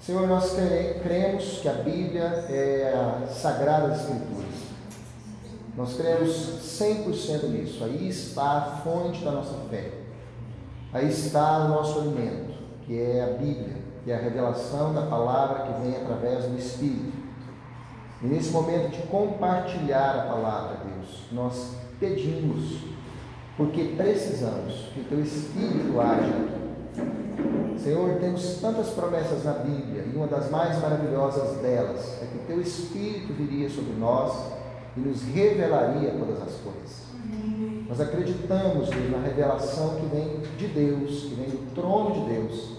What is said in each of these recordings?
Senhor, nós cremos que a Bíblia é a Sagrada Escrituras. Nós cremos 100% nisso. Aí está a fonte da nossa fé. Aí está o nosso alimento, que é a Bíblia, que é a revelação da palavra que vem através do Espírito. E nesse momento de compartilhar a palavra, Deus, nós pedimos, porque precisamos que o Teu Espírito haja. Senhor, temos tantas promessas na Bíblia e uma das mais maravilhosas delas é que o Teu Espírito viria sobre nós e nos revelaria todas as coisas. Nós acreditamos, Deus, na revelação que vem de Deus, que vem do trono de Deus.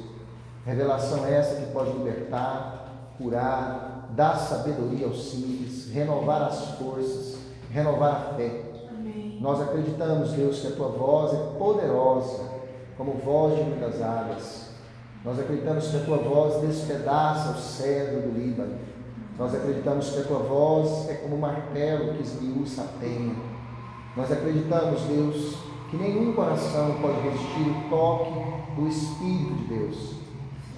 Revelação essa que pode libertar, curar, dar sabedoria aos simples, renovar as forças, renovar a fé. Amém. Nós acreditamos, Deus, que a tua voz é poderosa, como voz de muitas águas. Nós acreditamos que a tua voz despedaça o cedro do Líbano. Nós acreditamos que a tua voz é como um martelo que esmiuça a penha. Nós acreditamos, Deus, que nenhum coração pode resistir o toque do Espírito de Deus.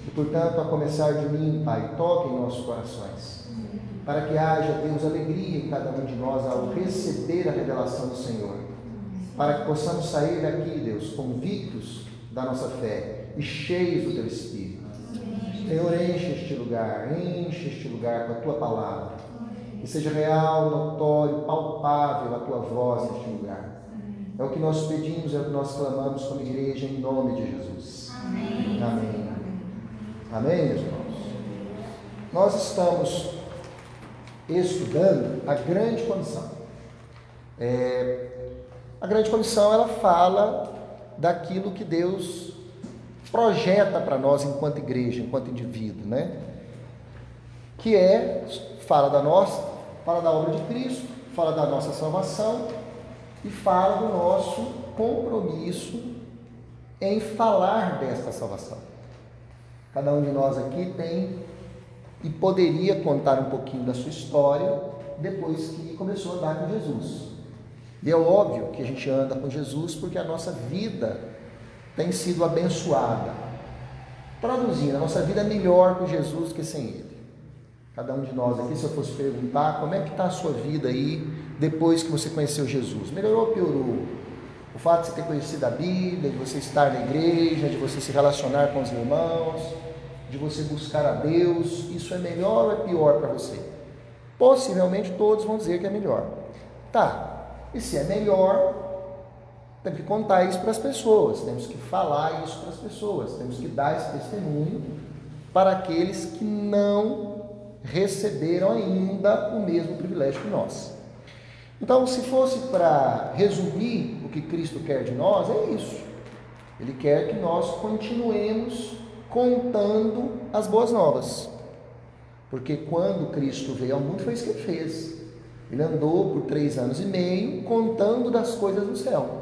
E, portanto, a começar de mim, Pai, toque em nossos corações. Para que haja, Deus, alegria em cada um de nós ao receber a revelação do Senhor. Para que possamos sair daqui, Deus, convictos da nossa fé e cheios do Teu Espírito. Senhor, enche este lugar, enche este lugar com a Tua palavra que seja real, notório, palpável a tua voz neste lugar. É o que nós pedimos, é o que nós clamamos como igreja em nome de Jesus. Amém. Amém, Amém meus irmãos? Nós estamos estudando a grande comissão. É, a grande comissão ela fala daquilo que Deus projeta para nós enquanto igreja, enquanto indivíduo, né? Que é fala da nossa fala da obra de Cristo, fala da nossa salvação e fala do nosso compromisso em falar desta salvação. Cada um de nós aqui tem e poderia contar um pouquinho da sua história depois que começou a andar com Jesus. E é óbvio que a gente anda com Jesus porque a nossa vida tem sido abençoada. Traduzindo, a nossa vida é melhor com Jesus que sem Ele. Cada um de nós aqui, se eu fosse perguntar como é que está a sua vida aí depois que você conheceu Jesus, melhorou ou piorou? O fato de você ter conhecido a Bíblia, de você estar na igreja, de você se relacionar com os irmãos, de você buscar a Deus, isso é melhor ou é pior para você? Possivelmente todos vão dizer que é melhor. Tá, e se é melhor, temos que contar isso para as pessoas, temos que falar isso para as pessoas, temos que dar esse testemunho para aqueles que não receberam ainda o mesmo privilégio que nós. Então, se fosse para resumir o que Cristo quer de nós, é isso. Ele quer que nós continuemos contando as boas novas. Porque quando Cristo veio ao mundo, foi isso que ele fez. Ele andou por três anos e meio contando das coisas do céu.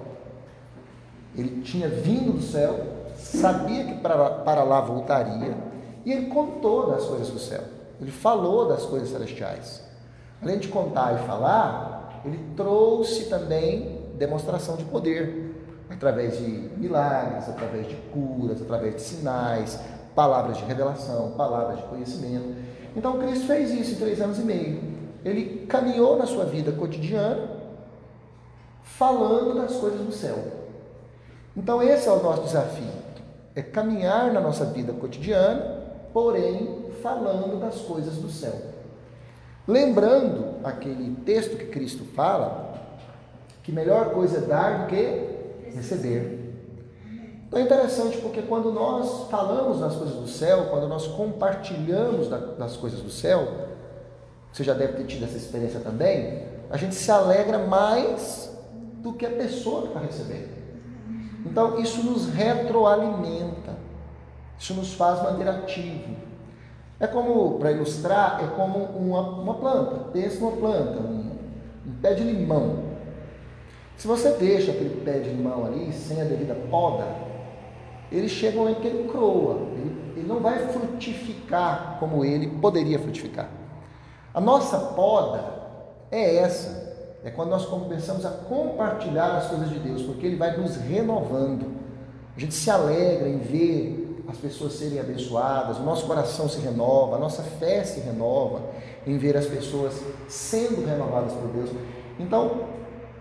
Ele tinha vindo do céu, sabia que para, para lá voltaria, e ele contou das coisas do céu. Ele falou das coisas celestiais. Além de contar e falar, ele trouxe também demonstração de poder, através de milagres, através de curas, através de sinais, palavras de revelação, palavras de conhecimento. Então Cristo fez isso em três anos e meio. Ele caminhou na sua vida cotidiana, falando das coisas do céu. Então esse é o nosso desafio, é caminhar na nossa vida cotidiana, porém falando das coisas do céu. Lembrando aquele texto que Cristo fala, que melhor coisa é dar do que receber. Então é interessante porque quando nós falamos das coisas do céu, quando nós compartilhamos das coisas do céu, você já deve ter tido essa experiência também, a gente se alegra mais do que a pessoa que está recebendo. Então isso nos retroalimenta, isso nos faz manter ativo, é como, para ilustrar, é como uma, uma planta. Pensa numa planta, um, um pé de limão. Se você deixa aquele pé de limão ali, sem a devida poda, ele chega um momento que ele croa, ele, ele não vai frutificar como ele poderia frutificar. A nossa poda é essa, é quando nós começamos a compartilhar as coisas de Deus, porque Ele vai nos renovando. A gente se alegra em ver as pessoas serem abençoadas, o nosso coração se renova, a nossa fé se renova em ver as pessoas sendo renovadas por Deus. Então,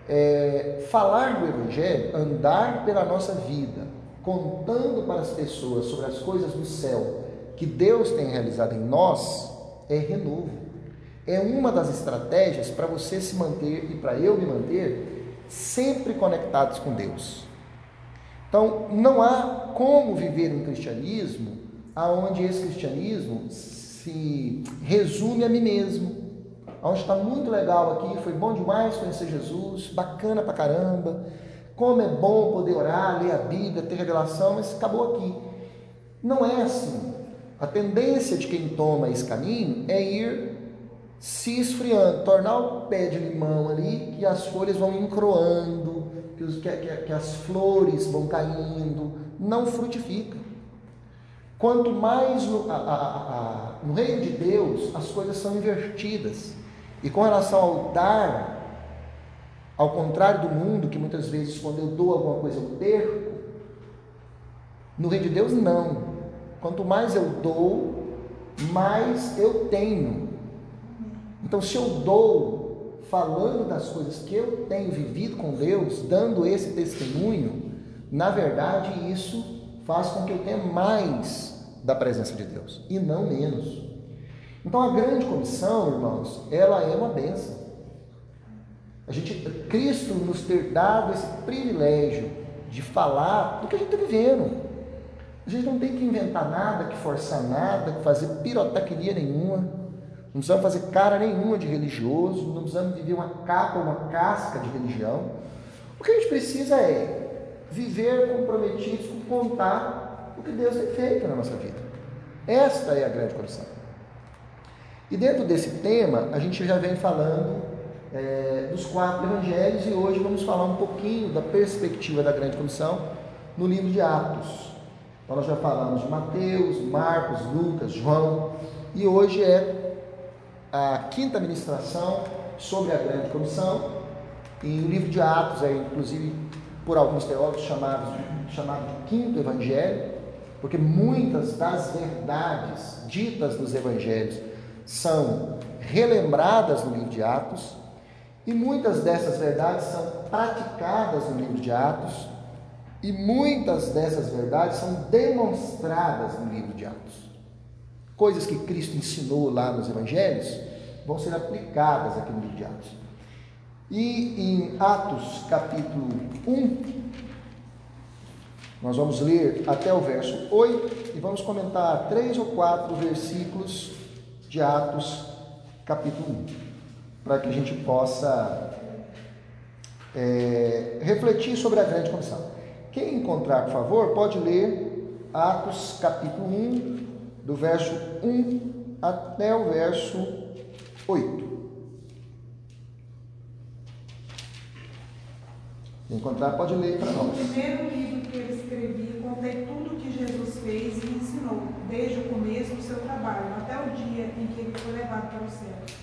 é, falar do Evangelho, andar pela nossa vida, contando para as pessoas sobre as coisas do céu que Deus tem realizado em nós, é renovo. É uma das estratégias para você se manter e para eu me manter sempre conectados com Deus. Então, não há como viver um cristianismo aonde esse cristianismo se resume a mim mesmo. Onde está muito legal aqui, foi bom demais conhecer Jesus, bacana pra caramba. Como é bom poder orar, ler a Bíblia, ter revelação, mas acabou aqui. Não é assim. A tendência de quem toma esse caminho é ir se esfriando, tornar o pé de limão ali, que as folhas vão encroando, que, os, que, que, que as flores vão caindo, não frutifica. Quanto mais no, a, a, a, no reino de Deus as coisas são invertidas. E com relação ao dar, ao contrário do mundo, que muitas vezes quando eu dou alguma coisa eu perco, no reino de Deus não. Quanto mais eu dou, mais eu tenho. Então, se eu dou falando das coisas que eu tenho vivido com Deus, dando esse testemunho, na verdade isso faz com que eu tenha mais da presença de Deus e não menos. Então a grande comissão, irmãos, ela é uma benção. A gente, Cristo nos ter dado esse privilégio de falar do que a gente está vivendo. A gente não tem que inventar nada, que forçar nada, que fazer pirotecnia nenhuma. Não precisamos fazer cara nenhuma de religioso, não precisamos viver uma capa, uma casca de religião. O que a gente precisa é viver comprometidos com contar o que Deus tem feito na nossa vida. Esta é a grande comissão. E dentro desse tema, a gente já vem falando é, dos quatro evangelhos e hoje vamos falar um pouquinho da perspectiva da grande comissão no livro de Atos. Então, nós já falamos de Mateus, Marcos, Lucas, João e hoje é a quinta ministração sobre a grande comissão, e o livro de Atos é inclusive por alguns teólogos chamado, chamado de quinto evangelho, porque muitas das verdades ditas nos evangelhos são relembradas no livro de Atos, e muitas dessas verdades são praticadas no livro de Atos, e muitas dessas verdades são demonstradas no livro de Atos coisas que Cristo ensinou lá nos evangelhos vão ser aplicadas aqui no livro de Atos. E em Atos capítulo 1, nós vamos ler até o verso 8 e vamos comentar três ou quatro versículos de Atos capítulo 1, para que a gente possa é, refletir sobre a grande comissão. Quem encontrar, por favor, pode ler Atos capítulo 1, do verso 1 até o verso 8. encontrar, pode ler para nós. No primeiro livro que eu escrevi, contei tudo o que Jesus fez e ensinou, desde o começo do seu trabalho até o dia em que ele foi levado para o céu.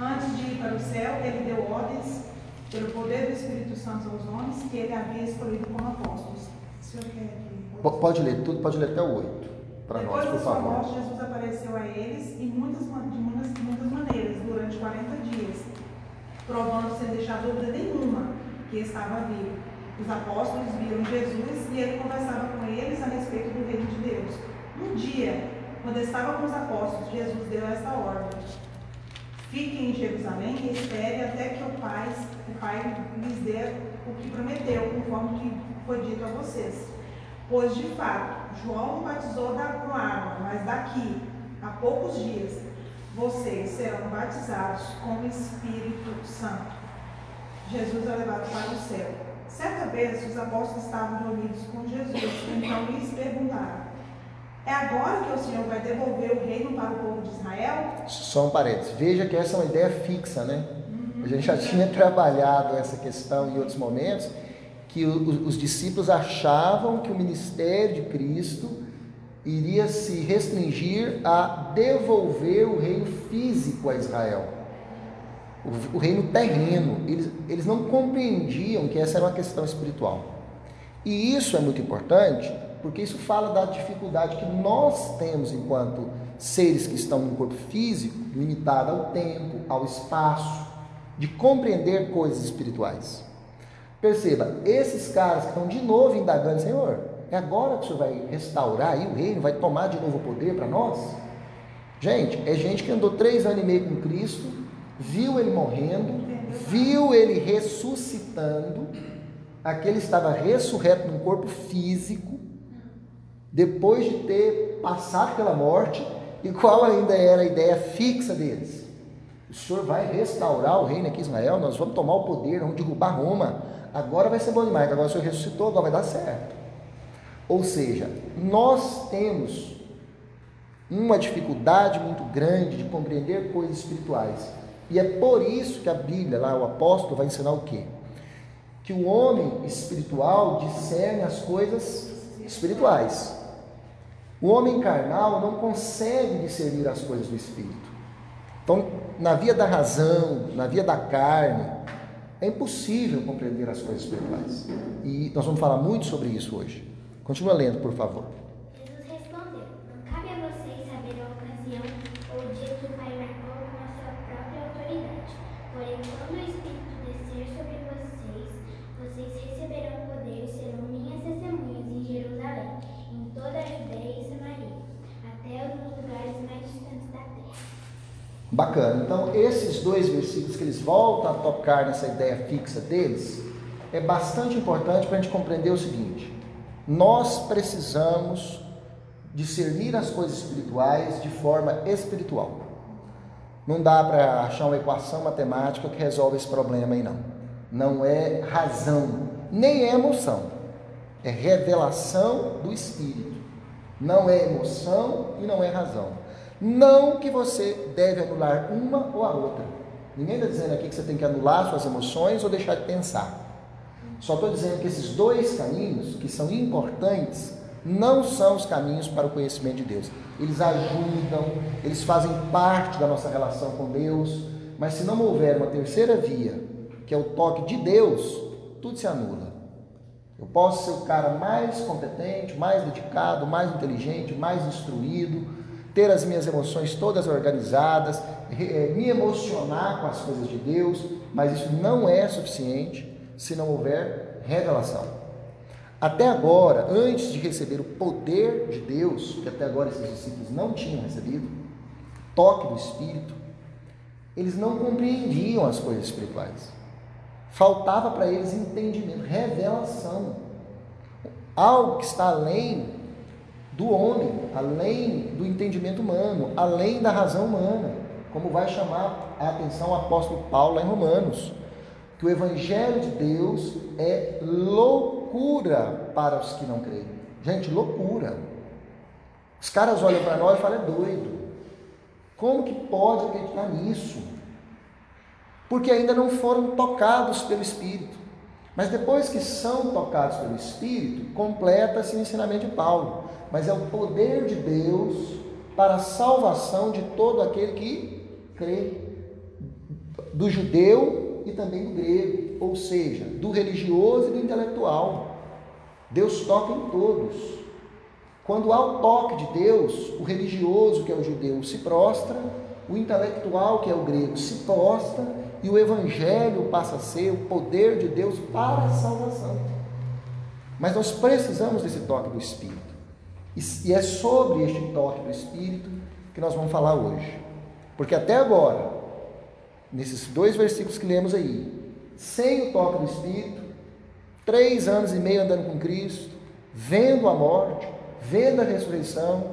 Antes de ir para o céu, ele deu ordens, pelo poder do Espírito Santo aos homens que ele havia escolhido como apóstolos. O senhor quer que... Pode ler tudo, pode ler até o 8 para nós, por favor. Depois morte, Jesus apareceu a eles em muitas, de muitas, muitas maneiras, durante 40 dias, provando sem deixar dúvida nenhuma que estava vivo. Os apóstolos viram Jesus e ele conversava com eles a respeito do reino de Deus. Um dia, quando estava com os apóstolos, Jesus deu esta ordem: Fiquem em Jerusalém e esperem até que o Pai, o Pai lhes dê o que prometeu, conforme que foi dito a vocês. Pois, de fato, João batizou da, com água, mas daqui a poucos dias vocês serão batizados com o Espírito Santo. Jesus é levado para o céu. Certa vez os apóstolos estavam reunidos com Jesus, então lhes perguntaram: É agora que o Senhor vai devolver o reino para o povo de Israel? Só um parênteses. Veja que essa é uma ideia fixa, né? Uhum. A gente já tinha trabalhado essa questão em outros momentos que os discípulos achavam que o ministério de Cristo iria se restringir a devolver o reino físico a Israel, o, reino terreno. Eles, eles não compreendiam que essa era uma questão espiritual. E isso é muito importante, porque isso fala da dificuldade que nós temos enquanto seres que estão no corpo físico, limitado ao tempo, ao espaço, de compreender coisas espirituais. Perceba, esses caras que estão de novo indagando, Senhor, é agora que o Senhor vai restaurar aí o reino, vai tomar de novo o poder para nós? Gente, é gente que andou três anos e meio com Cristo, viu ele morrendo, viu ele ressuscitando, aquele estava ressurreto num corpo físico, depois de ter passado pela morte, e qual ainda era a ideia fixa deles? O Senhor vai restaurar o reino aqui em Israel, nós vamos tomar o poder, vamos derrubar Roma. Agora vai ser bom demais, agora o Senhor ressuscitou, agora vai dar certo. Ou seja, nós temos uma dificuldade muito grande de compreender coisas espirituais. E é por isso que a Bíblia, lá o apóstolo, vai ensinar o quê? Que o homem espiritual discerne as coisas espirituais. O homem carnal não consegue discernir as coisas do espírito. Então, na via da razão, na via da carne, é impossível compreender as coisas espirituais. E nós vamos falar muito sobre isso hoje. Continua lendo, por favor. Jesus respondeu: Não cabe a vocês saber a ocasião ou o dia que o Pai marcou com a sua própria autoridade. Porém, quando o Espírito descer sobre vocês, vocês receberão poder e serão minhas testemunhas em Jerusalém, em toda a Judéia e Samaria, até os lugares mais distantes da terra. Bacana. Então, esses dois versículos que eles voltam a tocar nessa ideia fixa deles, é bastante importante para a gente compreender o seguinte: nós precisamos discernir as coisas espirituais de forma espiritual. Não dá para achar uma equação matemática que resolve esse problema aí, não. Não é razão, nem é emoção. É revelação do Espírito. Não é emoção e não é razão. Não que você deve anular uma ou a outra. Ninguém está dizendo aqui que você tem que anular suas emoções ou deixar de pensar. Só estou dizendo que esses dois caminhos, que são importantes, não são os caminhos para o conhecimento de Deus. Eles ajudam, eles fazem parte da nossa relação com Deus, mas se não houver uma terceira via, que é o toque de Deus, tudo se anula. Eu posso ser o cara mais competente, mais dedicado, mais inteligente, mais instruído, ter as minhas emoções todas organizadas, me emocionar com as coisas de Deus, mas isso não é suficiente se não houver revelação. Até agora, antes de receber o poder de Deus, que até agora esses discípulos não tinham recebido, toque do Espírito, eles não compreendiam as coisas espirituais. Faltava para eles entendimento, revelação. Algo que está além do homem, além do entendimento humano, além da razão humana, como vai chamar a atenção o apóstolo Paulo em Romanos que o Evangelho de Deus é loucura para os que não creem. Gente, loucura. Os caras olham para nós e falam, é doido. Como que pode acreditar nisso? Porque ainda não foram tocados pelo Espírito. Mas depois que são tocados pelo Espírito, completa-se o ensinamento de Paulo. Mas é o poder de Deus para a salvação de todo aquele que crê. Do judeu e também do grego, ou seja, do religioso e do intelectual. Deus toca em todos. Quando há o toque de Deus, o religioso, que é o judeu, se prostra, o intelectual, que é o grego, se prostra, e o evangelho passa a ser o poder de Deus para a salvação. Mas nós precisamos desse toque do Espírito. E é sobre este toque do Espírito que nós vamos falar hoje. Porque até agora, nesses dois versículos que lemos aí, sem o toque do Espírito, três anos e meio andando com Cristo, vendo a morte, vendo a ressurreição,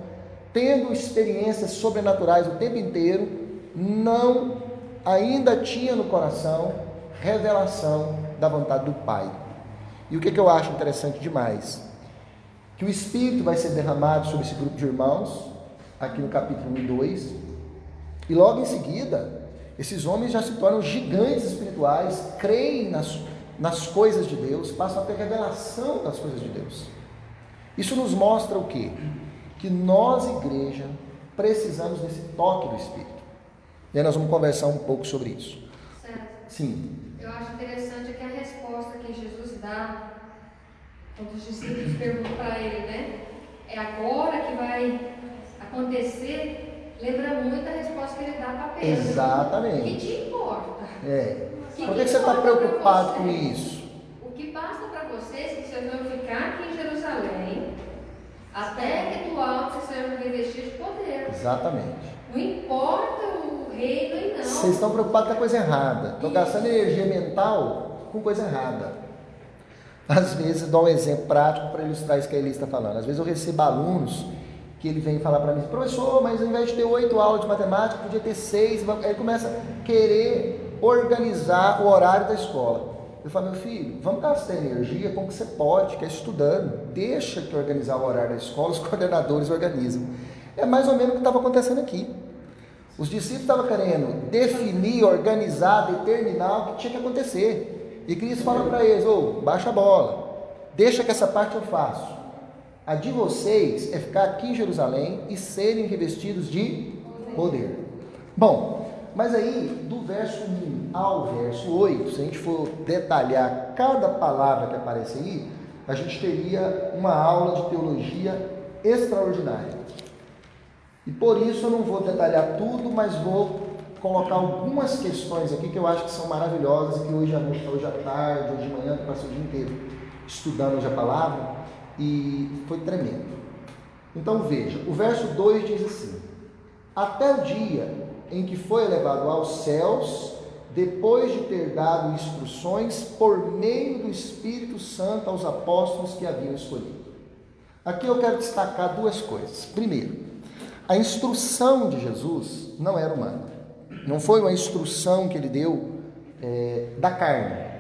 tendo experiências sobrenaturais o tempo inteiro, não ainda tinha no coração revelação da vontade do Pai. E o que, que eu acho interessante demais? Que o Espírito vai ser derramado sobre esse grupo de irmãos, aqui no capítulo 1 e 2, e logo em seguida, esses homens já se tornam gigantes espirituais, creem nas, nas coisas de Deus, passam a ter revelação das coisas de Deus. Isso nos mostra o quê? Que nós, igreja, precisamos desse toque do Espírito. E aí nós vamos conversar um pouco sobre isso. Certo. Sim. Eu acho interessante que a resposta que Jesus dá Quando os discípulos perguntam para ele, né? É agora que vai acontecer? Lembra muito a resposta que ele dá para Pedro. Exatamente. O que te importa? É. Que Por que, que você está preocupado com isso? O que basta para vocês é que vocês vão ficar aqui em Jerusalém até que do alto vocês sejam revestidos de poder. Exatamente. Não importa o reino e não. Vocês estão preocupados com a coisa errada. Estão gastando energia mental com coisa errada. Às vezes, dou um exemplo prático para ilustrar isso que a Elisa está falando. Às vezes eu recebo alunos que ele vem falar para mim, professor, mas ao invés de ter oito aulas de matemática, podia ter seis. Aí ele começa a querer organizar o horário da escola. Eu falo, meu filho, vamos gastar energia com o que você pode, que é estudando. Deixa que organizar o horário da escola, os coordenadores organizam. É mais ou menos o que estava acontecendo aqui. Os discípulos estavam querendo definir, organizar, determinar o que tinha que acontecer. E Cristo fala para eles: ô, baixa a bola, deixa que essa parte eu faço. A de vocês é ficar aqui em Jerusalém e serem revestidos de poder. Bom, mas aí, do verso 1 ao verso 8, se a gente for detalhar cada palavra que aparece aí, a gente teria uma aula de teologia extraordinária. E por isso eu não vou detalhar tudo, mas vou colocar algumas questões aqui que eu acho que são maravilhosas e que hoje à noite, hoje à tarde, hoje de manhã, eu passei o dia inteiro estudando hoje a palavra e foi tremendo. Então veja, o verso 2 diz assim: Até o dia em que foi elevado aos céus, depois de ter dado instruções por meio do Espírito Santo aos apóstolos que haviam escolhido. Aqui eu quero destacar duas coisas. Primeiro, a instrução de Jesus não era humana. Não foi uma instrução que ele deu é, da carne.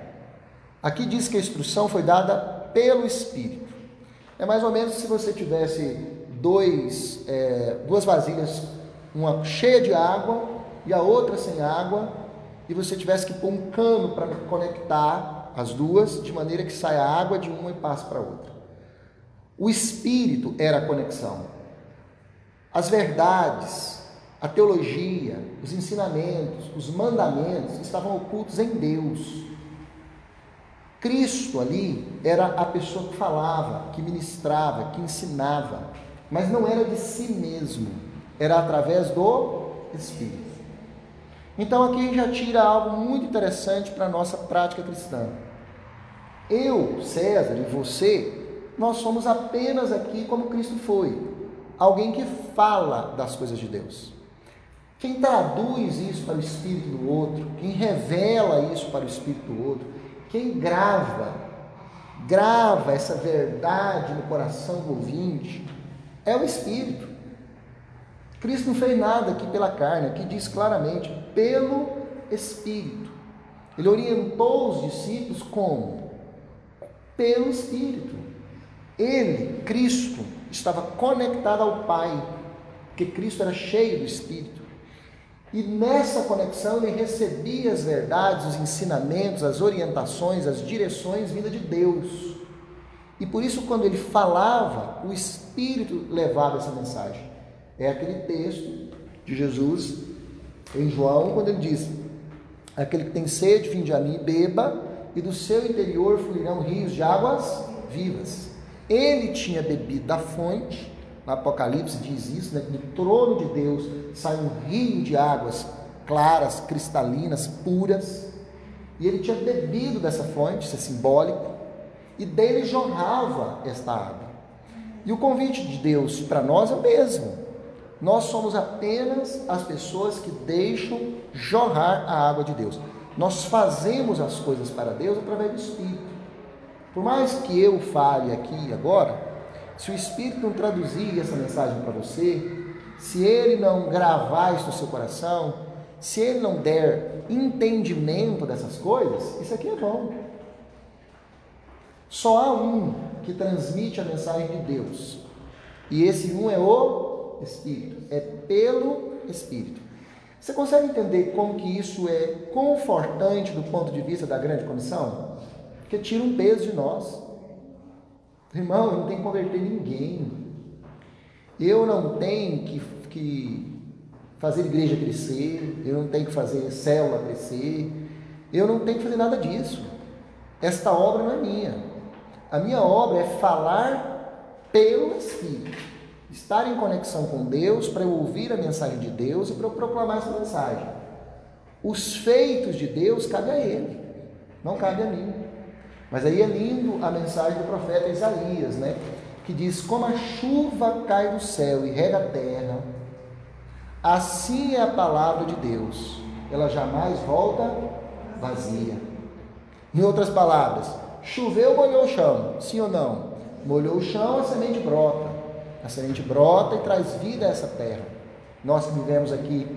Aqui diz que a instrução foi dada pelo Espírito. É mais ou menos se você tivesse dois, é, duas vasilhas, uma cheia de água e a outra sem água, e você tivesse que pôr um cano para conectar as duas, de maneira que saia água de uma e passe para a outra. O Espírito era a conexão. As verdades, a teologia, os ensinamentos, os mandamentos estavam ocultos em Deus. Cristo ali era a pessoa que falava, que ministrava, que ensinava, mas não era de si mesmo, era através do Espírito. Então aqui a gente já tira algo muito interessante para a nossa prática cristã. Eu, César e você, nós somos apenas aqui como Cristo foi, alguém que fala das coisas de Deus. Quem traduz isso para o espírito do outro, quem revela isso para o espírito do outro, quem grava, grava essa verdade no coração do ouvinte, é o espírito. Cristo não fez nada aqui pela carne, aqui diz claramente, pelo espírito. Ele orientou os discípulos como? Pelo espírito. Ele, Cristo, estava conectado ao Pai, porque Cristo era cheio do Espírito. E nessa conexão ele recebia as verdades, os ensinamentos, as orientações, as direções vindas de Deus. E por isso, quando ele falava, o Espírito levava essa mensagem. É aquele texto de Jesus em João, quando ele diz: Aquele que tem sede, vinde a mim, beba, e do seu interior fluirão rios de águas vivas. Ele tinha bebido da fonte, no Apocalipse diz isso, né? que do trono de Deus sai um rio de águas claras, cristalinas, puras, e ele tinha bebido dessa fonte, isso é simbólico, e dele jorrava esta água. E o convite de Deus para nós é o mesmo. Nós somos apenas as pessoas que deixam jorrar a água de Deus. Nós fazemos as coisas para Deus através do Espírito. Por mais que eu fale aqui agora, se o Espírito não traduzir essa mensagem para você, se ele não gravar isso no seu coração, se ele não der entendimento dessas coisas, isso aqui é vão. Só há um que transmite a mensagem de Deus, e esse um é o Espírito, é pelo Espírito. Você consegue entender como que isso é confortante do ponto de vista da grande comissão? Porque tira um peso de nós. Irmão, eu não tenho que converter ninguém. Eu não tenho que, que fazer igreja crescer, eu não tenho que fazer célula crescer, eu não tenho que fazer nada disso. Esta obra não é minha. A minha obra é falar pelo Espírito. Estar em conexão com Deus para eu ouvir a mensagem de Deus e para eu proclamar essa mensagem. Os feitos de Deus cabe a Ele, não cabe a mim. Mas aí é lindo a mensagem do profeta Isaías, né? Que diz: Como a chuva cai do céu e rega a terra, assim é a palavra de Deus, ela jamais volta vazia. Em outras palavras, choveu, molhou o chão, sim ou não? Molhou o chão, a semente brota. A semente brota e traz vida a essa terra. Nós que vivemos aqui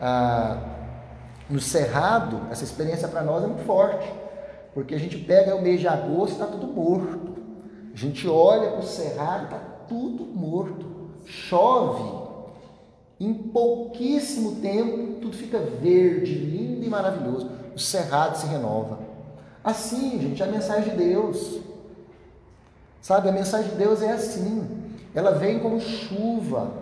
ah, no Cerrado, essa experiência para nós é muito forte. Porque a gente pega o mês de agosto está tudo morto. A gente olha para o cerrado está tudo morto. Chove. Em pouquíssimo tempo, tudo fica verde, lindo e maravilhoso. O cerrado se renova. Assim, gente, é a mensagem de Deus. Sabe, a mensagem de Deus é assim. Ela vem como chuva.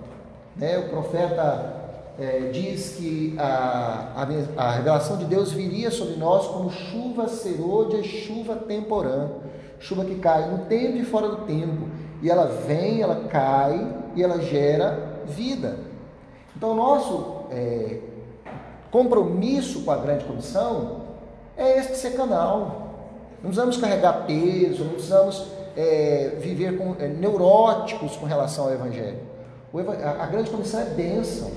Né? O profeta é, diz que a, a, a, revelação de Deus viria sobre nós como chuva serôdia, chuva temporã, chuva que cai no tempo e fora do tempo, e ela vem, ela cai e ela gera vida. Então, nosso é, compromisso com a grande comissão é este ser canal. Não precisamos carregar peso, não precisamos é, viver com, é, neuróticos com relação ao Evangelho. O, a, a grande comissão é bênção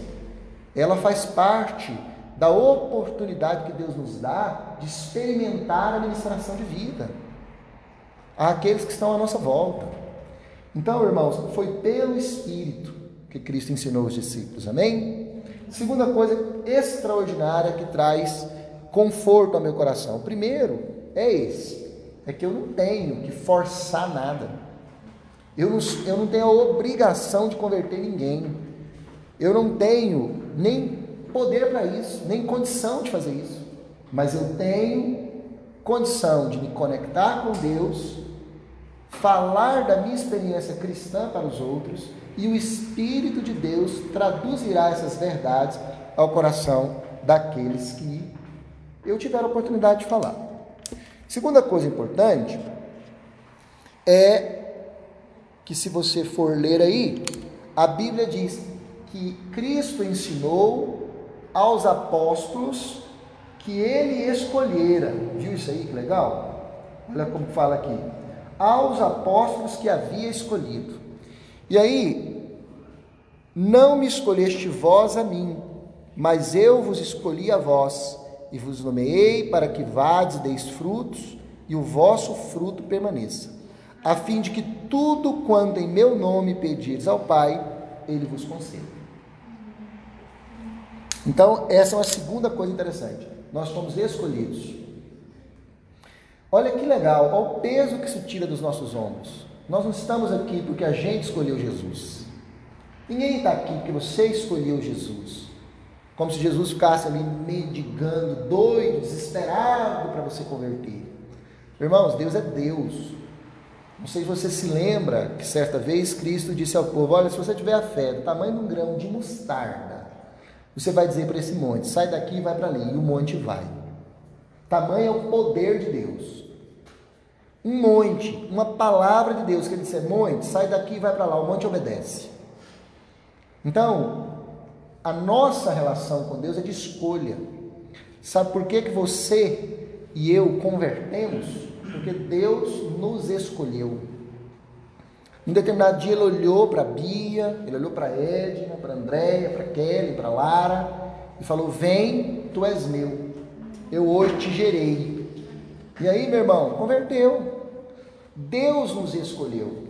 ela faz parte da oportunidade que Deus nos dá de experimentar a ministração de vida àqueles que estão à nossa volta. Então, irmãos, foi pelo Espírito que Cristo ensinou os discípulos, amém? Segunda coisa extraordinária que traz conforto ao meu coração. Primeiro é esse: é que eu não tenho que forçar nada. Eu não, eu não tenho a obrigação de converter ninguém. Eu não tenho nem poder para isso, nem condição de fazer isso. Mas eu tenho condição de me conectar com Deus, falar da minha experiência cristã para os outros, e o Espírito de Deus traduzirá essas verdades ao coração daqueles que eu tiver a oportunidade de falar. Segunda coisa importante é que, se você for ler aí, a Bíblia diz que Cristo ensinou aos apóstolos que ele escolhera. Viu isso aí que legal? Olha como fala aqui. Aos apóstolos que havia escolhido. E aí, não me escolheste vós a mim, mas eu vos escolhi a vós, e vos nomeei para que vades e deis frutos, e o vosso fruto permaneça, a fim de que tudo quanto em meu nome pedires ao Pai, ele vos conceda. Então, essa é uma segunda coisa interessante. Nós fomos escolhidos. Olha que legal, olha o peso que se tira dos nossos ombros. Nós não estamos aqui porque a gente escolheu Jesus. Ninguém está aqui porque você escolheu Jesus. Como se Jesus ficasse ali mendigando, doido, desesperado para você converter. Irmãos, Deus é Deus. Não sei se você se lembra que certa vez Cristo disse ao povo: Olha, se você tiver a fé do tamanho de um grão de mostarda, você vai dizer para esse monte: sai daqui e vai para ali. E o monte vai. Tamanho é o poder de Deus. Um monte, uma palavra de Deus que ele disser: monte, sai daqui e vai para lá. O monte obedece. Então, a nossa relação com Deus é de escolha. Sabe por que, que você e eu convertemos? Porque Deus nos escolheu. Um determinado dia ele olhou para Bia, ele olhou para Edna, para Andréia, para Kelly, para Lara e falou: Vem, tu és meu, eu hoje te gerei. E aí, meu irmão, converteu. Deus nos escolheu.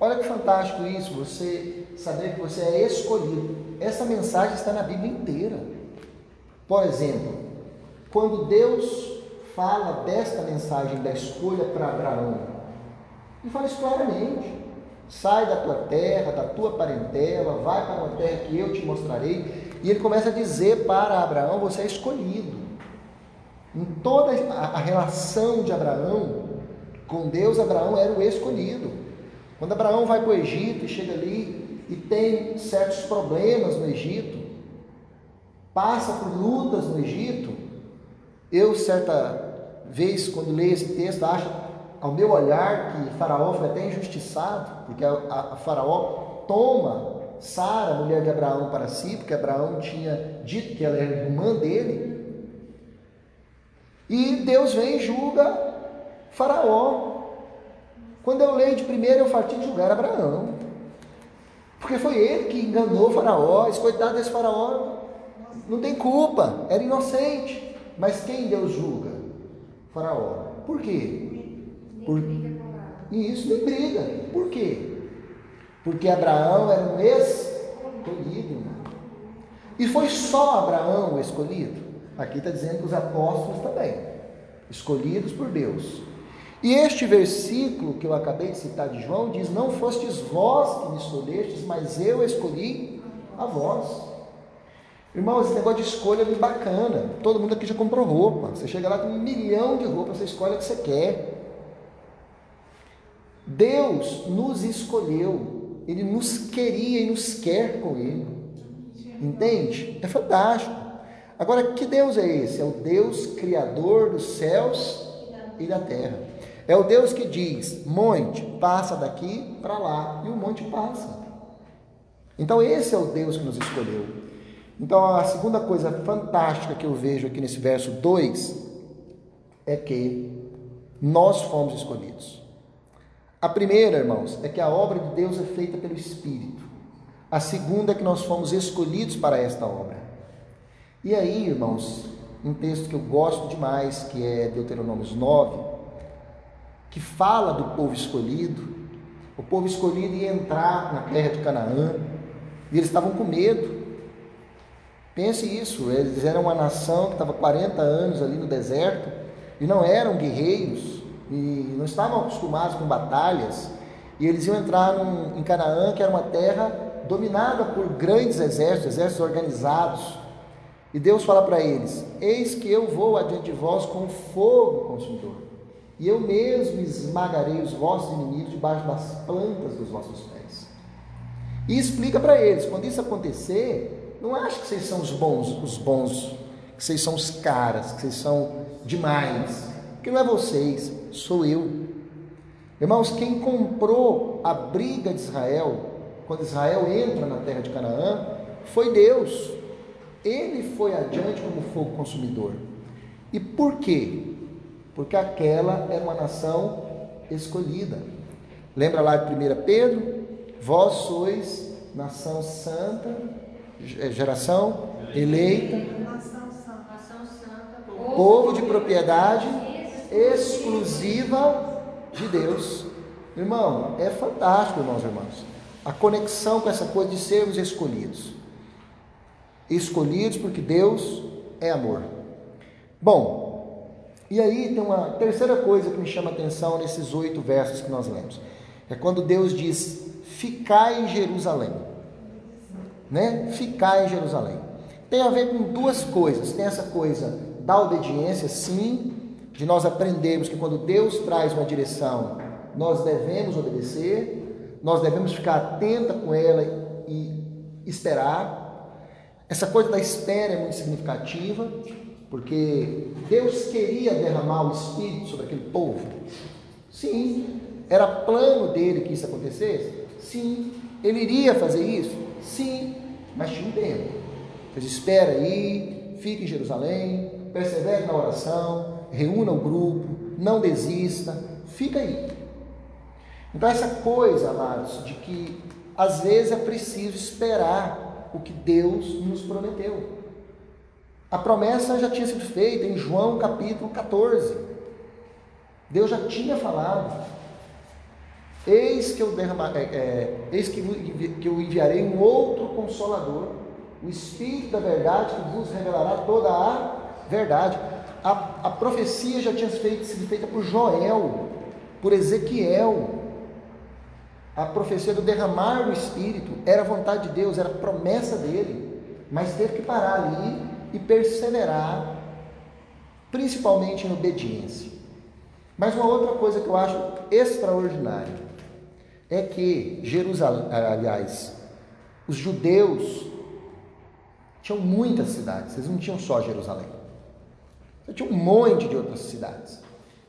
Olha que fantástico isso, você saber que você é escolhido. Essa mensagem está na Bíblia inteira. Por exemplo, quando Deus fala desta mensagem da escolha para Abraão, ele fala isso claramente. Sai da tua terra, da tua parentela, vai para uma terra que eu te mostrarei. E ele começa a dizer para Abraão: Você é escolhido. Em toda a relação de Abraão com Deus, Abraão era o escolhido. Quando Abraão vai para o Egito e chega ali e tem certos problemas no Egito, passa por lutas no Egito, eu certa vez, quando leio esse texto, acho ao meu olhar, que Faraó foi até injustiçado, porque a, a, a Faraó toma Sara, mulher de Abraão, para si, porque Abraão tinha dito que ela era irmã dele. E Deus vem e julga Faraó. Quando eu leio de primeiro, eu parti de julgar Abraão. Porque foi ele que enganou Faraó. Esse coitado desse Faraó não tem culpa, era inocente. Mas quem Deus julga? Faraó. Por quê? Por... E isso nem briga. Por quê? Porque Abraão era um escolhido. E foi só Abraão o escolhido? Aqui está dizendo que os apóstolos também, escolhidos por Deus. E este versículo que eu acabei de citar de João diz: Não fostes vós que me escolhestes, mas eu escolhi a vós. Irmãos, esse negócio de escolha é muito bacana. Todo mundo aqui já comprou roupa. Você chega lá com um milhão de roupas, você escolhe o que você quer. Deus nos escolheu, Ele nos queria e nos quer com Ele. Entende? É fantástico. Agora, que Deus é esse? É o Deus Criador dos céus e da terra. É o Deus que diz: monte, passa daqui para lá, e o monte passa. Então, esse é o Deus que nos escolheu. Então, a segunda coisa fantástica que eu vejo aqui nesse verso 2 é que nós fomos escolhidos. A primeira, irmãos, é que a obra de Deus é feita pelo Espírito. A segunda é que nós fomos escolhidos para esta obra. E aí, irmãos, um texto que eu gosto demais, que é Deuteronômio 9, que fala do povo escolhido. O povo escolhido ia entrar na terra de Canaã, e eles estavam com medo. Pense isso, eles eram uma nação que estava 40 anos ali no deserto e não eram guerreiros, e não estavam acostumados com batalhas, e eles iam entrar num, em Canaã, que era uma terra dominada por grandes exércitos, exércitos organizados. E Deus fala para eles: Eis que eu vou adiante de vós com fogo consumidor, e eu mesmo esmagarei os vossos inimigos debaixo das plantas dos vossos pés. E explica para eles: quando isso acontecer, não acha que vocês são os bons, os bons, que vocês são os caras, que vocês são demais, que não é vocês, sou eu. Irmãos, quem comprou a briga de Israel, quando Israel entra na terra de Canaã, foi Deus. Ele foi adiante como fogo consumidor. E por quê? Porque aquela era uma nação escolhida. Lembra lá de 1 Pedro? Vós sois nação santa, geração eleita, povo de propriedade exclusiva de Deus. Irmão, é fantástico, irmãos e irmãs, a conexão com essa coisa de sermos escolhidos. Escolhidos porque Deus é amor. Bom, e aí tem uma terceira coisa que me chama a atenção nesses oito versos que nós lemos. É quando Deus diz: Ficai em Jerusalém. Né? Ficai em Jerusalém. Tem a ver com duas coisas. Tem essa coisa da obediência, sim, de nós aprendermos que quando Deus traz uma direção, nós devemos obedecer, nós devemos ficar atenta com ela e esperar. Essa coisa da espera é muito significativa, porque Deus queria derramar o Espírito sobre aquele povo. Sim. Era plano dele que isso acontecesse? Sim. Ele iria fazer isso? Sim. Mas tinha um tempo. Mas espera aí, fique em Jerusalém, persevere na oração, reúna o grupo, não desista, fica aí. Então, essa coisa, amados, de que às vezes é preciso esperar o que Deus nos prometeu. A promessa já tinha sido feita em João capítulo 14. Deus já tinha falado. Eis que eu, é, é, eis que, que eu enviarei um outro consolador, o Espírito da verdade que vos revelará toda a verdade a, a profecia já tinha feito, sido feita por Joel, por Ezequiel. A profecia do derramar do Espírito era vontade de Deus, era promessa dele, mas teve que parar ali e perseverar, principalmente em obediência. Mas uma outra coisa que eu acho extraordinária é que Jerusalém, aliás, os judeus tinham muitas cidades, eles não tinham só Jerusalém. Você tinha um monte de outras cidades.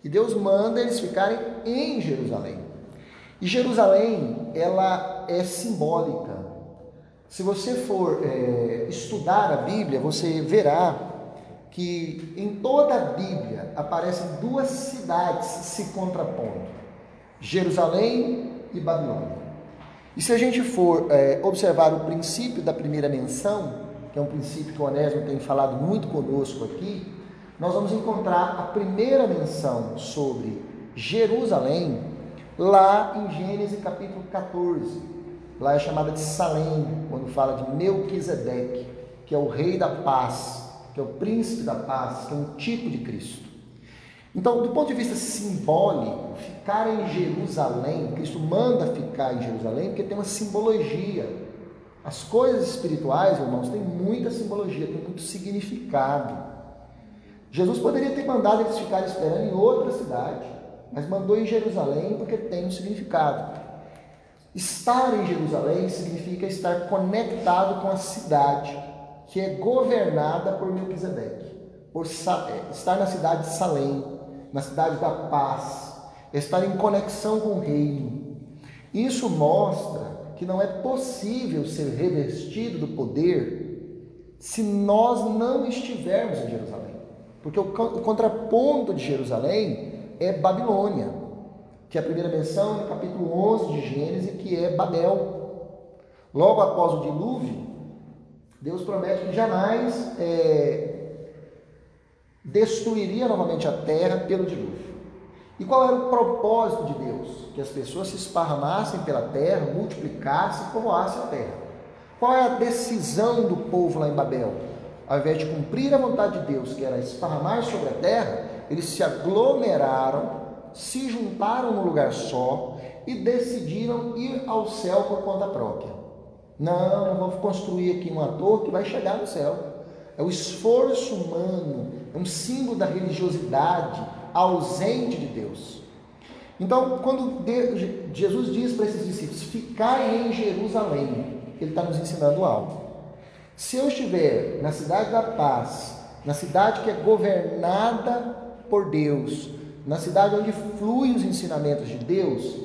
E Deus manda eles ficarem em Jerusalém. E Jerusalém, ela é simbólica. Se você for é, estudar a Bíblia, você verá que em toda a Bíblia aparecem duas cidades se contrapondo: Jerusalém e Babilônia. E se a gente for é, observar o princípio da primeira menção, que é um princípio que o Onésimo tem falado muito conosco aqui, nós vamos encontrar a primeira menção sobre Jerusalém lá em Gênesis capítulo 14. Lá é chamada de Salém, quando fala de Melquisedeque, que é o rei da paz, que é o príncipe da paz, que é um tipo de Cristo. Então, do ponto de vista simbólico, ficar em Jerusalém, Cristo manda ficar em Jerusalém porque tem uma simbologia. As coisas espirituais, irmãos, têm muita simbologia, tem muito significado. Jesus poderia ter mandado eles ficarem esperando em outra cidade, mas mandou em Jerusalém porque tem um significado. Estar em Jerusalém significa estar conectado com a cidade, que é governada por Melquisedeque, por é, estar na cidade de Salém, na cidade da paz, estar em conexão com o reino. Isso mostra que não é possível ser revestido do poder se nós não estivermos em Jerusalém. Porque o, contraponto de Jerusalém é Babilônia, que é a primeira menção no capítulo 11 de Gênesis, que é Babel. Logo após o dilúvio, Deus promete que jamais é, destruiria novamente a terra pelo dilúvio. E qual era o propósito de Deus? Que as pessoas se esparramassem pela terra, multiplicassem e povoassem a terra. Qual é a decisão do povo lá em Babel? Ao invés de cumprir a vontade de Deus, que era esparramar sobre a terra, eles se aglomeraram, se juntaram num lugar só e decidiram ir ao céu por conta própria. Não, não vamos construir aqui uma torre que vai chegar no céu. É o esforço humano é um símbolo da religiosidade ausente de Deus. Então, quando Jesus diz para esses discípulos, ficai em Jerusalém, ele está nos ensinando algo. Se eu estiver na cidade da paz, na cidade que é governada por Deus, na cidade onde fluem os ensinamentos de Deus,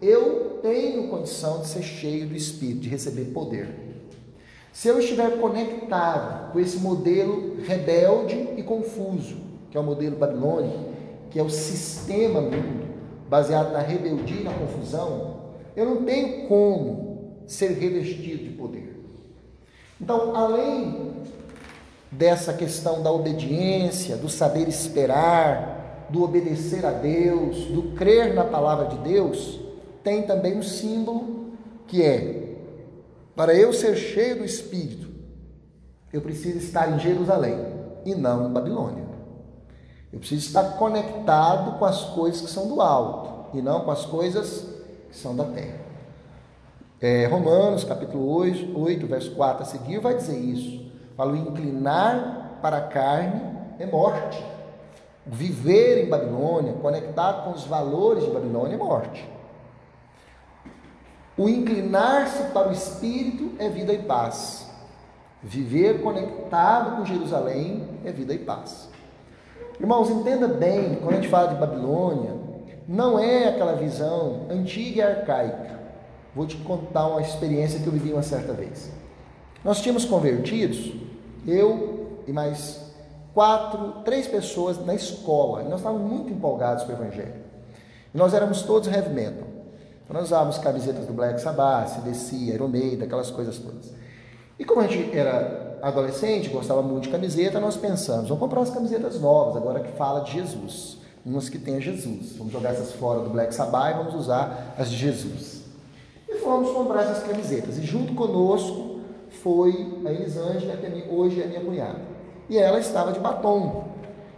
eu tenho condição de ser cheio do Espírito, de receber poder. Se eu estiver conectado com esse modelo rebelde e confuso, que é o modelo babilônico, que é o sistema mundo, baseado na rebeldia e na confusão, eu não tenho como ser revestido de poder. Então, além dessa questão da obediência, do saber esperar, do obedecer a Deus, do crer na palavra de Deus, tem também um símbolo que é para eu ser cheio do Espírito, eu preciso estar em Jerusalém e não em Babilônia. Eu preciso estar conectado com as coisas que são do alto e não com as coisas que são da terra. É, Romanos, capítulo 8, 8, verso 4 a seguir, vai dizer isso. Fala: o inclinar para a carne é morte. Viver em Babilônia, conectado com os valores de Babilônia, é morte. O inclinar-se para o espírito é vida e paz. Viver conectado com Jerusalém é vida e paz. Irmãos, entenda bem, quando a gente fala de Babilônia, não é aquela visão antiga e arcaica. Vou te contar uma experiência que eu vivi uma certa vez. Nós tínhamos convertidos, eu e mais quatro, três pessoas na escola, e nós estávamos muito empolgados com o Evangelho. E nós éramos todos heavy metal. Nós usávamos camisetas do Black Sabbath, CDC, Iron aquelas coisas todas. E como a gente era adolescente, gostava muito de camiseta, nós pensamos, vamos comprar umas camisetas novas, agora que fala de Jesus. Umas que tenha Jesus. Vamos jogar essas fora do Black Sabbath e vamos usar as de Jesus. Fomos comprar essas camisetas. E junto conosco foi a Elisângela, que hoje é minha cunhada. E ela estava de batom.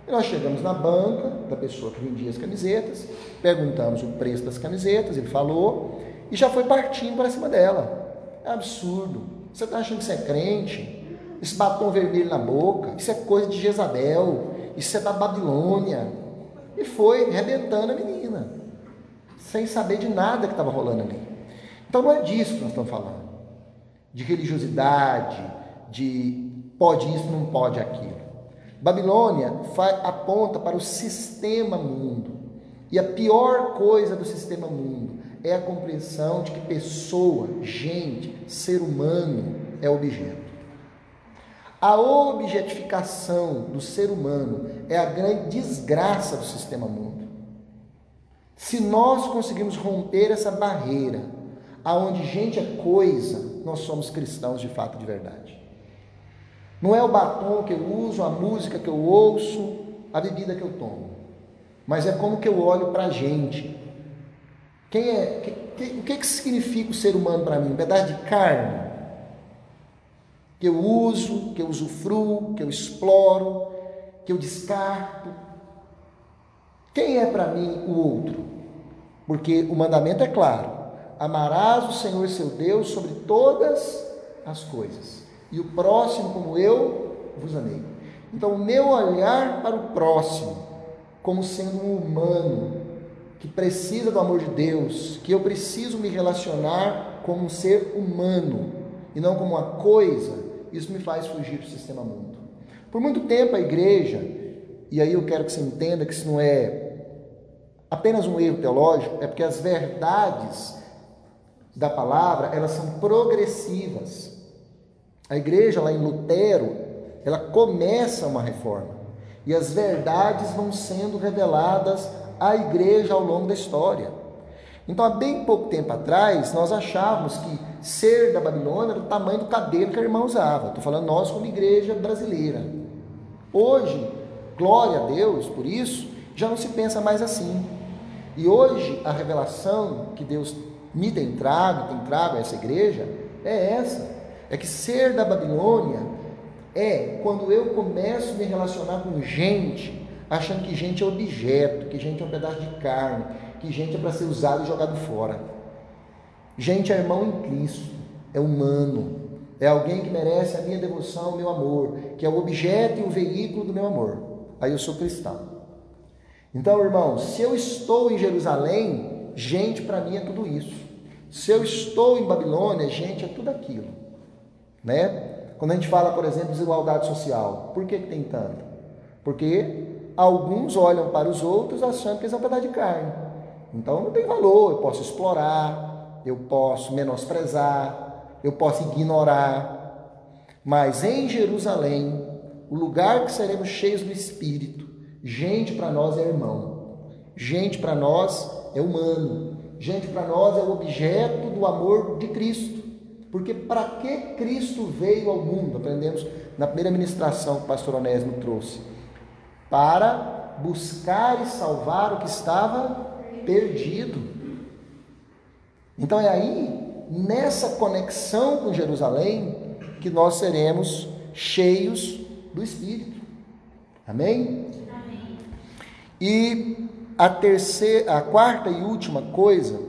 E nós chegamos na banca da pessoa que vendia as camisetas, perguntamos o preço das camisetas, ele falou, e já foi partindo para cima dela. É absurdo. Você está achando que você é crente? Esse batom vermelho na boca, isso é coisa de Jezabel, isso é da Babilônia. E foi arrebentando a menina, sem saber de nada que estava rolando ali. Então não é disso que nós estamos falando. De religiosidade, de pode isso, não pode aquilo. Babilônia aponta para o sistema mundo. E a pior coisa do sistema mundo é a compreensão de que pessoa, gente, ser humano é objeto. A objetificação do ser humano é a grande desgraça do sistema mundo. Se nós conseguirmos romper essa barreira, aonde gente é coisa, nós somos cristãos de fato de verdade. Não é o batom que eu uso, a música que eu ouço, a bebida que eu tomo, mas é como que eu olho para a gente. Quem é? Que, que, o que, que significa o ser humano para mim? Um pedaço de carne que eu uso, que eu usufruo, que eu exploro, que eu descarto. Quem é para mim o outro? Porque o mandamento é claro: amarás o Senhor seu Deus sobre todas as coisas, e o próximo como eu vos amei. Então, o meu olhar para o próximo, como sendo um humano, que precisa do amor de Deus, que eu preciso me relacionar como um ser humano e não como uma coisa, isso me faz fugir do sistema mundo. Por muito tempo a igreja, e aí eu quero que você entenda que isso não é apenas um erro teológico, é porque as verdades da palavra, elas são progressivas. A igreja lá em Lutero, ela começa uma reforma. E as verdades vão sendo reveladas à igreja ao longo da história. Então, há bem pouco tempo atrás, nós achávamos que ser da Babilônia era o tamanho do cabelo que a irmã usava. Estou falando nós como igreja brasileira. Hoje, glória a Deus por isso, já não se pensa mais assim. E hoje a revelação que Deus me tem trago, tem trago essa igreja, é essa. É que ser da Babilônia é quando eu começo a me relacionar com gente, achando que gente é objeto, que gente é um pedaço de carne, que gente é para ser usado e jogado fora. Gente é irmão em Cristo, é humano, é alguém que merece a minha devoção, o meu amor, que é o objeto e o veículo do meu amor. Aí eu sou cristão. Então, irmão, se eu estou em Jerusalém, gente para mim é tudo isso. Se eu estou em Babilônia, gente é tudo aquilo, né? Quando a gente fala, por exemplo, desigualdade social, por que, que tem tanto? Porque alguns olham para os outros achando que eles são um pedaço de carne. Então não tem valor, eu posso explorar, eu posso menosprezar, eu posso ignorar. Mas em Jerusalém, o lugar que seremos cheios do Espírito, gente para nós é irmão, gente para nós é humano, gente para nós é o objeto do amor de Cristo. Porque para que Cristo veio ao mundo? Aprendemos na primeira ministração que o pastor Onésimo trouxe. Para buscar e salvar o que estava perdido. Então é aí, nessa conexão com Jerusalém, que nós seremos cheios do Espírito. Amém? Amém. E a terceira, a quarta e última coisa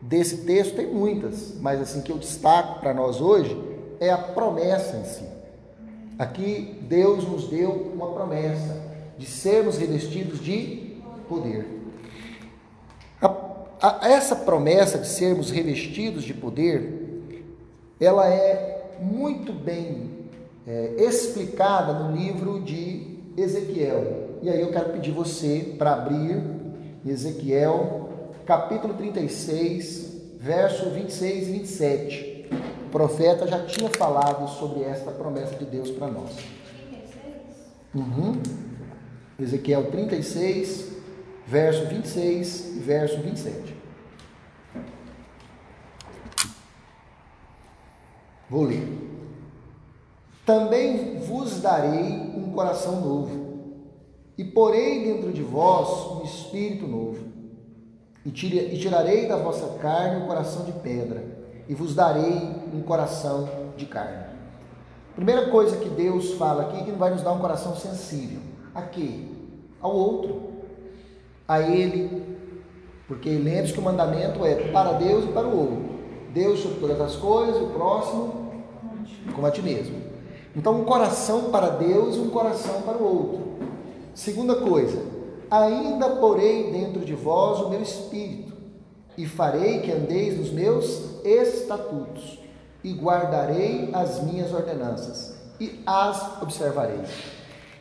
desse texto tem muitas, mas assim que eu destaco para nós hoje é a promessa em si. Aqui Deus nos deu uma promessa de sermos revestidos de poder essa promessa de sermos revestidos de poder, ela é muito bem é, explicada no livro de Ezequiel. E aí eu quero pedir você para abrir Ezequiel, capítulo 36, verso 26 e 27. O profeta já tinha falado sobre esta promessa de Deus para nós. Uhum. Ezequiel 36, verso 26 e verso 27. Vou ler. Também vos darei um coração novo, e porei dentro de vós um espírito novo, e tirarei da vossa carne um coração de pedra, e vos darei um coração de carne. Primeira coisa que Deus fala aqui é que não vai nos dar um coração sensível. A quê? Ao outro. A Ele. Porque lembre-se que o mandamento é para Deus e para o outro. Deus sobre todas as coisas, o próximo como a ti mesmo. Então, um coração para Deus e um coração para o outro. Segunda coisa, ainda porei dentro de vós o meu espírito, e farei que andeis nos meus estatutos, e guardarei as minhas ordenanças, e as observareis.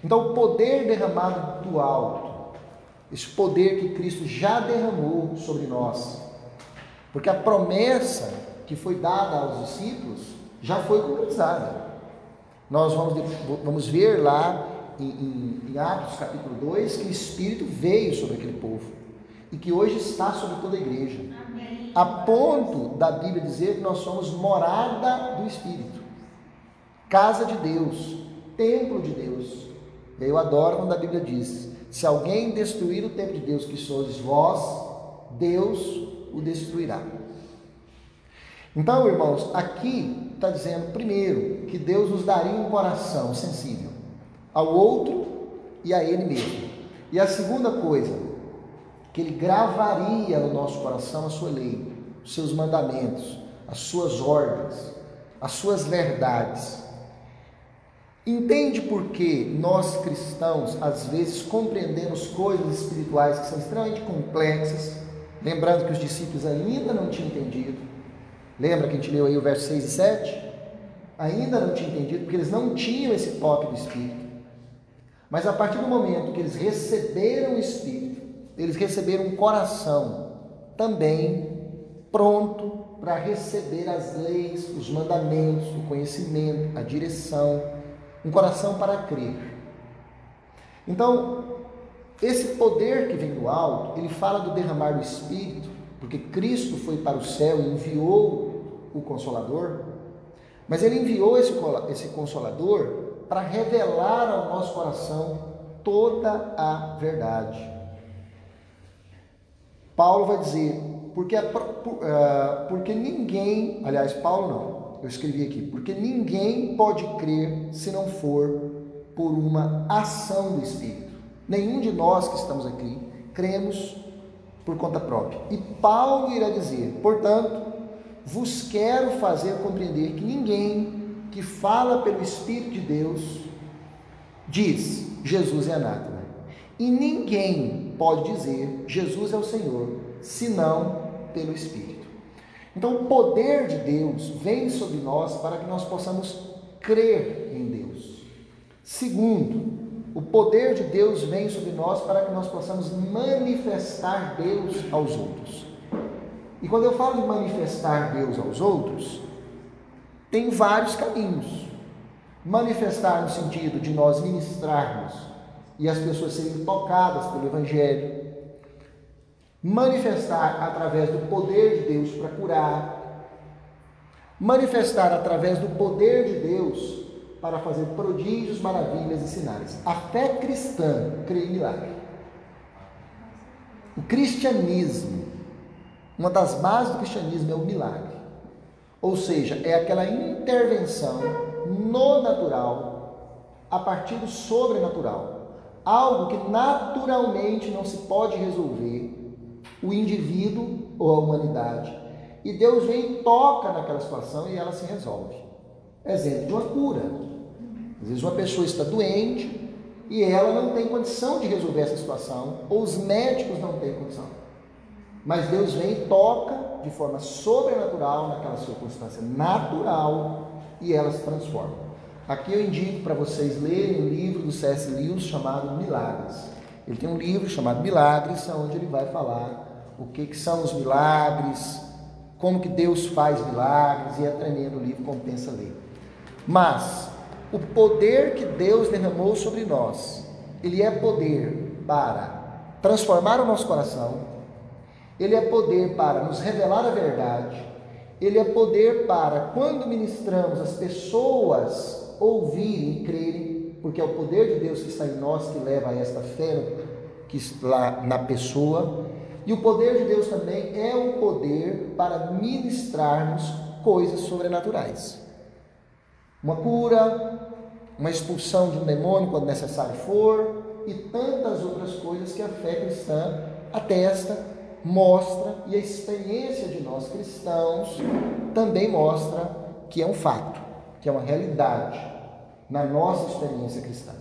Então, o poder derramado do alto, esse poder que Cristo já derramou sobre nós. Porque a promessa que foi dada aos discípulos já foi concretizada. Nós vamos, vamos ver lá em, em, em Atos capítulo 2 que o Espírito veio sobre aquele povo e que hoje está sobre toda a igreja. Amém. A ponto da Bíblia dizer que nós somos morada do Espírito, casa de Deus, templo de Deus. Eu adoro quando a Bíblia diz: se alguém destruir o templo de Deus, que sois vós, Deus o destruirá. Então, irmãos, aqui está dizendo, primeiro, que Deus nos daria um coração sensível ao outro e a Ele mesmo. E a segunda coisa, que Ele gravaria no nosso coração a sua lei, os seus mandamentos, as suas ordens, as suas verdades. Entende por que nós cristãos, às vezes, compreendemos coisas espirituais que são extremamente complexas, lembrando que os discípulos ainda não tinham entendido. Lembra que a gente leu aí o verso 6 e 7? Ainda não tinham entendido, porque eles não tinham esse toque do Espírito. Mas a partir do momento que eles receberam o Espírito, eles receberam um coração também pronto para receber as leis, os mandamentos, o conhecimento, a direção, um coração para crer. Então, esse poder que vem do alto, ele fala do derramar do Espírito, porque Cristo foi para o céu e enviou o Consolador, mas ele enviou esse, esse Consolador para revelar ao nosso coração toda a verdade. Paulo vai dizer, porque, uh, porque ninguém, aliás, Paulo não, eu escrevi aqui, porque ninguém pode crer se não for por uma ação do Espírito. Nenhum de nós que estamos aqui cremos por conta própria. E Paulo irá dizer, portanto, vos quero fazer compreender que ninguém que fala pelo Espírito de Deus diz: Jesus é anátema. E ninguém pode dizer Jesus é o Senhor, senão pelo Espírito. Então, o poder de Deus vem sobre nós para que nós possamos crer em Deus. Segundo, o poder de Deus vem sobre nós para que nós possamos manifestar Deus aos outros. E quando eu falo de manifestar Deus aos outros, tem vários caminhos. Manifestar no sentido de nós ministrarmos e as pessoas serem tocadas pelo Evangelho. Manifestar através do poder de Deus para curar. Manifestar através do poder de Deus para fazer prodígios, maravilhas e sinais. A fé cristã crê em milagre. O cristianismo, uma das bases do cristianismo é o milagre. Ou seja, é aquela intervenção no natural a partir do sobrenatural. Algo que naturalmente não se pode resolver, o indivíduo ou a humanidade. E Deus vem e toca naquela situação e ela se resolve. Exemplo de uma cura. Às vezes uma pessoa está doente e ela não tem condição de resolver essa situação, ou os médicos não têm condição. Mas Deus vem e toca de forma sobrenatural naquela circunstância natural e ela se transforma. Aqui eu indico para vocês lerem o livro do C.S. Lewis chamado Milagres. Ele tem um livro chamado Milagres, onde ele vai falar o que, que são os milagres, como que Deus faz milagres, e é tremendo o livro, compensa ler. Mas o poder que Deus derramou sobre nós, ele é poder para transformar o nosso coração, ele é poder para nos revelar a verdade, ele é poder para, quando ministramos, as pessoas ouvirem e crerem, porque é o poder de Deus que está em nós que leva a esta fé que está na pessoa. E o poder de Deus também é o poder para ministrarmos coisas sobrenaturais. Uma cura, uma expulsão de um demônio quando necessário for, e tantas outras coisas que a fé cristã atesta mostra, e a experiência de nós cristãos também mostra que é um fato, que é uma realidade na nossa experiência cristã.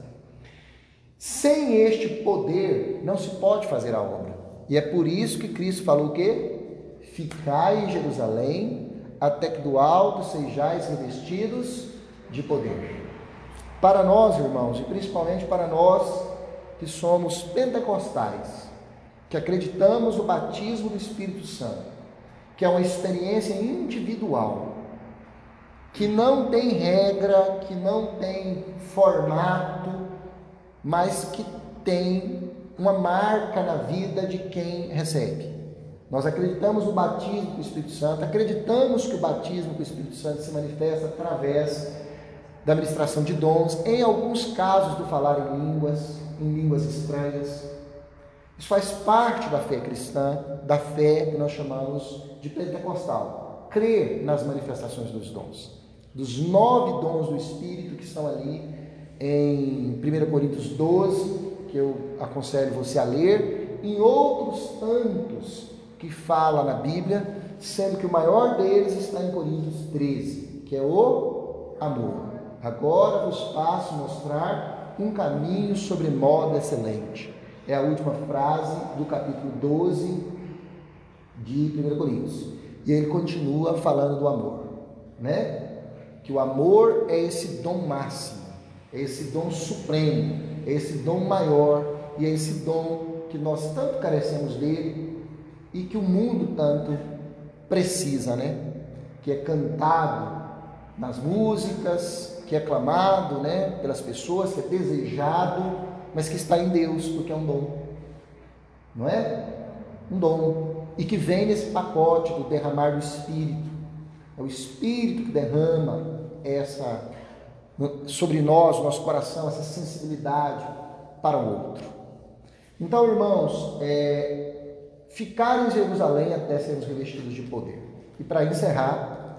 Sem este poder não se pode fazer a obra. E é por isso que Cristo falou o quê? Ficai em Jerusalém até que do alto sejais revestidos de poder. Para nós, irmãos, e principalmente para nós que somos pentecostais, que acreditamos no batismo do Espírito Santo, que é uma experiência individual, que não tem regra, que não tem formato, mas que tem uma marca na vida de quem recebe. Nós acreditamos no batismo com o Espírito Santo, acreditamos que o batismo com o Espírito Santo se manifesta através da administração de dons, em alguns casos do falar em línguas, em línguas estranhas. Isso faz parte da fé cristã, da fé que nós chamamos de pentecostal. Crer nas manifestações dos dons. Dos nove dons do Espírito que estão ali em 1 Coríntios 12, que eu aconselho você a ler, em outros tantos que fala na Bíblia, sendo que o maior deles está em Coríntios 13, que é o amor. Agora vos faço mostrar um caminho sobre modo excelente. É a última frase do capítulo 12 de 1 Coríntios. E ele continua falando do amor, né? Que o amor é esse dom máximo, é esse dom supremo, é esse dom maior e é esse dom que nós tanto carecemos dele e que o mundo tanto precisa, né? Que é cantado nas músicas, que é clamado, né, pelas pessoas, que é desejado, mas que está em Deus, porque é um dom. Não é? Um dom e que vem nesse pacote do derramar do espírito. É o espírito que derrama essa sobre nós, nosso coração, essa sensibilidade para o outro. Então, irmãos, é, ficar em Jerusalém até sermos revestidos de poder. E para encerrar,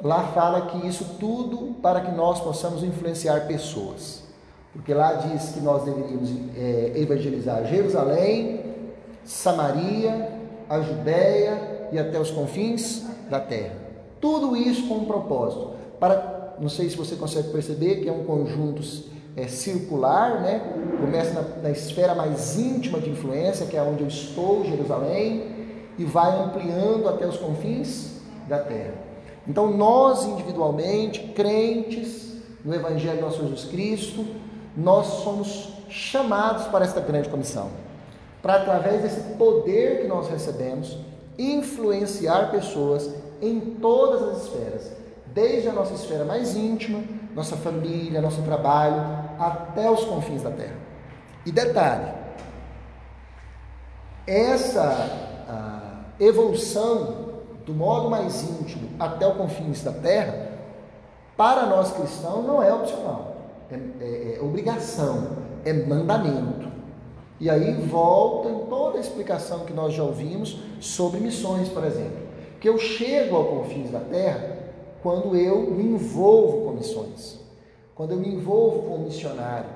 lá fala que isso tudo para que nós possamos influenciar pessoas. Porque lá diz que nós deveríamos é, evangelizar Jerusalém, Samaria, a Judéia e até os confins da terra. Tudo isso com um propósito. Para, não sei se você consegue perceber que é um conjunto é, circular, né? Começa na, na esfera mais íntima de influência, que é onde eu estou, Jerusalém, e vai ampliando até os confins da terra. Então, nós individualmente, crentes no Evangelho de nosso Jesus Cristo, nós somos chamados para esta grande comissão. Para, através desse poder que nós recebemos, influenciar pessoas em todas as esferas, desde a nossa esfera mais íntima, nossa família, nosso trabalho, até os confins da terra. E detalhe, essa evolução do modo mais íntimo até os confins da terra, para nós cristãos não é opcional, é, é, é obrigação, é mandamento. E aí volta em toda a explicação que nós já ouvimos sobre missões, por exemplo. Que eu chego ao confins da terra quando eu me envolvo com missões. Quando eu me envolvo com missionário,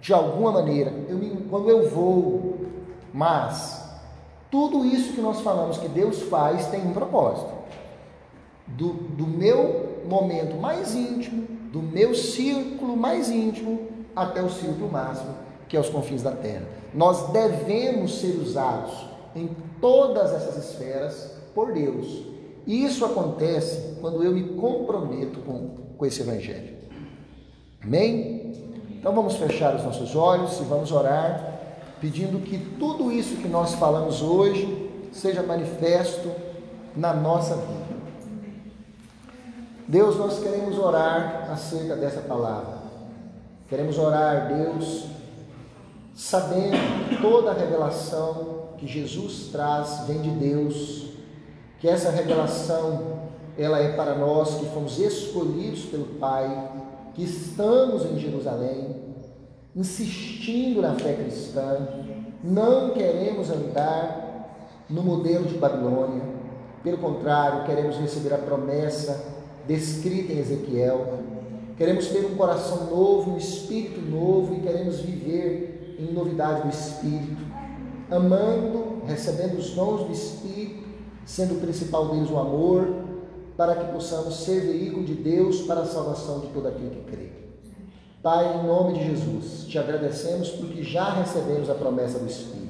de alguma maneira, eu me, quando eu vou, mas tudo isso que nós falamos que Deus faz tem um propósito. Do, do meu momento mais íntimo, do meu círculo mais íntimo, até o círculo máximo, que é os confins da terra. Nós devemos ser usados em todas essas esferas por Deus. E isso acontece quando eu me comprometo com, com esse Evangelho. Amém? Então vamos fechar os nossos olhos e vamos orar, pedindo que tudo isso que nós falamos hoje seja manifesto na nossa vida. Deus, nós queremos orar acerca dessa palavra. Queremos orar, Deus, sabendo que toda a revelação que Jesus traz vem de Deus, que essa revelação ela é para nós que fomos escolhidos pelo Pai, que estamos em Jerusalém, insistindo na fé cristã, não queremos andar no modelo de Babilônia, pelo contrário, queremos receber a promessa descrita em Ezequiel, queremos ter um coração novo, um espírito novo e queremos viver em novidade do espírito, amando, recebendo os dons do espírito, sendo o principal deles o amor, para que possamos ser veículo de Deus para a salvação de todo aquele que crê. Pai, em nome de Jesus, te agradecemos porque já recebemos a promessa do Espírito.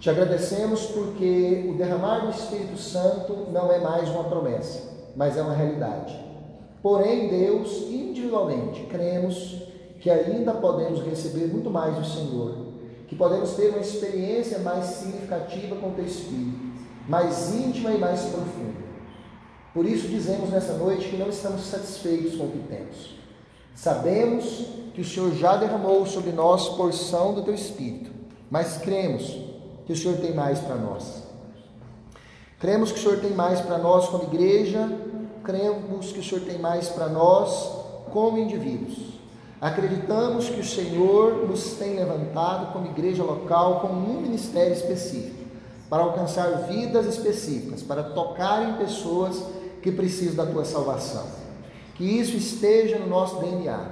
Te agradecemos porque o derramar do Espírito Santo não é mais uma promessa, mas é uma realidade. Porém, Deus, individualmente, cremos que ainda podemos receber muito mais do Senhor que podemos ter uma experiência mais significativa com o Teu Espírito, mais íntima e mais profunda. Por isso dizemos nessa noite que não estamos satisfeitos com o que temos. Sabemos que o Senhor já derramou sobre nós porção do Teu Espírito, mas cremos que o Senhor tem mais para nós. Cremos que o Senhor tem mais para nós como igreja, cremos que o Senhor tem mais para nós como indivíduos. Acreditamos que o Senhor nos tem levantado como igreja local com um ministério específico, para alcançar vidas específicas, para tocar em pessoas que precisam da tua salvação. Que isso esteja no nosso DNA,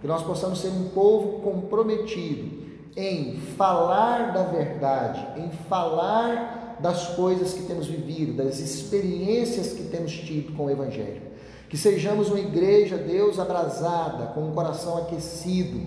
que nós possamos ser um povo comprometido em falar da verdade, em falar das coisas que temos vivido, das experiências que temos tido com o Evangelho. Que sejamos uma igreja, Deus, abrasada, com um coração aquecido,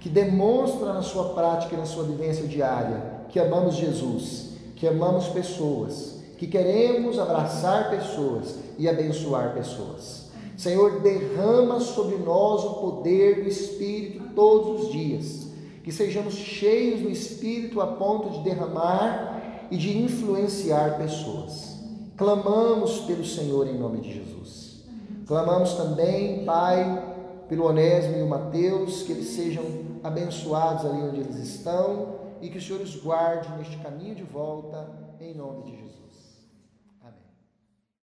que demonstra na sua prática e na sua vivência diária que amamos Jesus, que amamos pessoas, que queremos abraçar pessoas e abençoar pessoas. Senhor, derrama sobre nós o poder do Espírito todos os dias, que sejamos cheios do Espírito a ponto de derramar e de influenciar pessoas. Clamamos pelo Senhor em nome de Jesus. Clamamos também, Pai, pelo Onésimo e o Mateus, que eles sejam abençoados ali onde eles estão e que o Senhor os guarde neste caminho de volta, em nome de Jesus.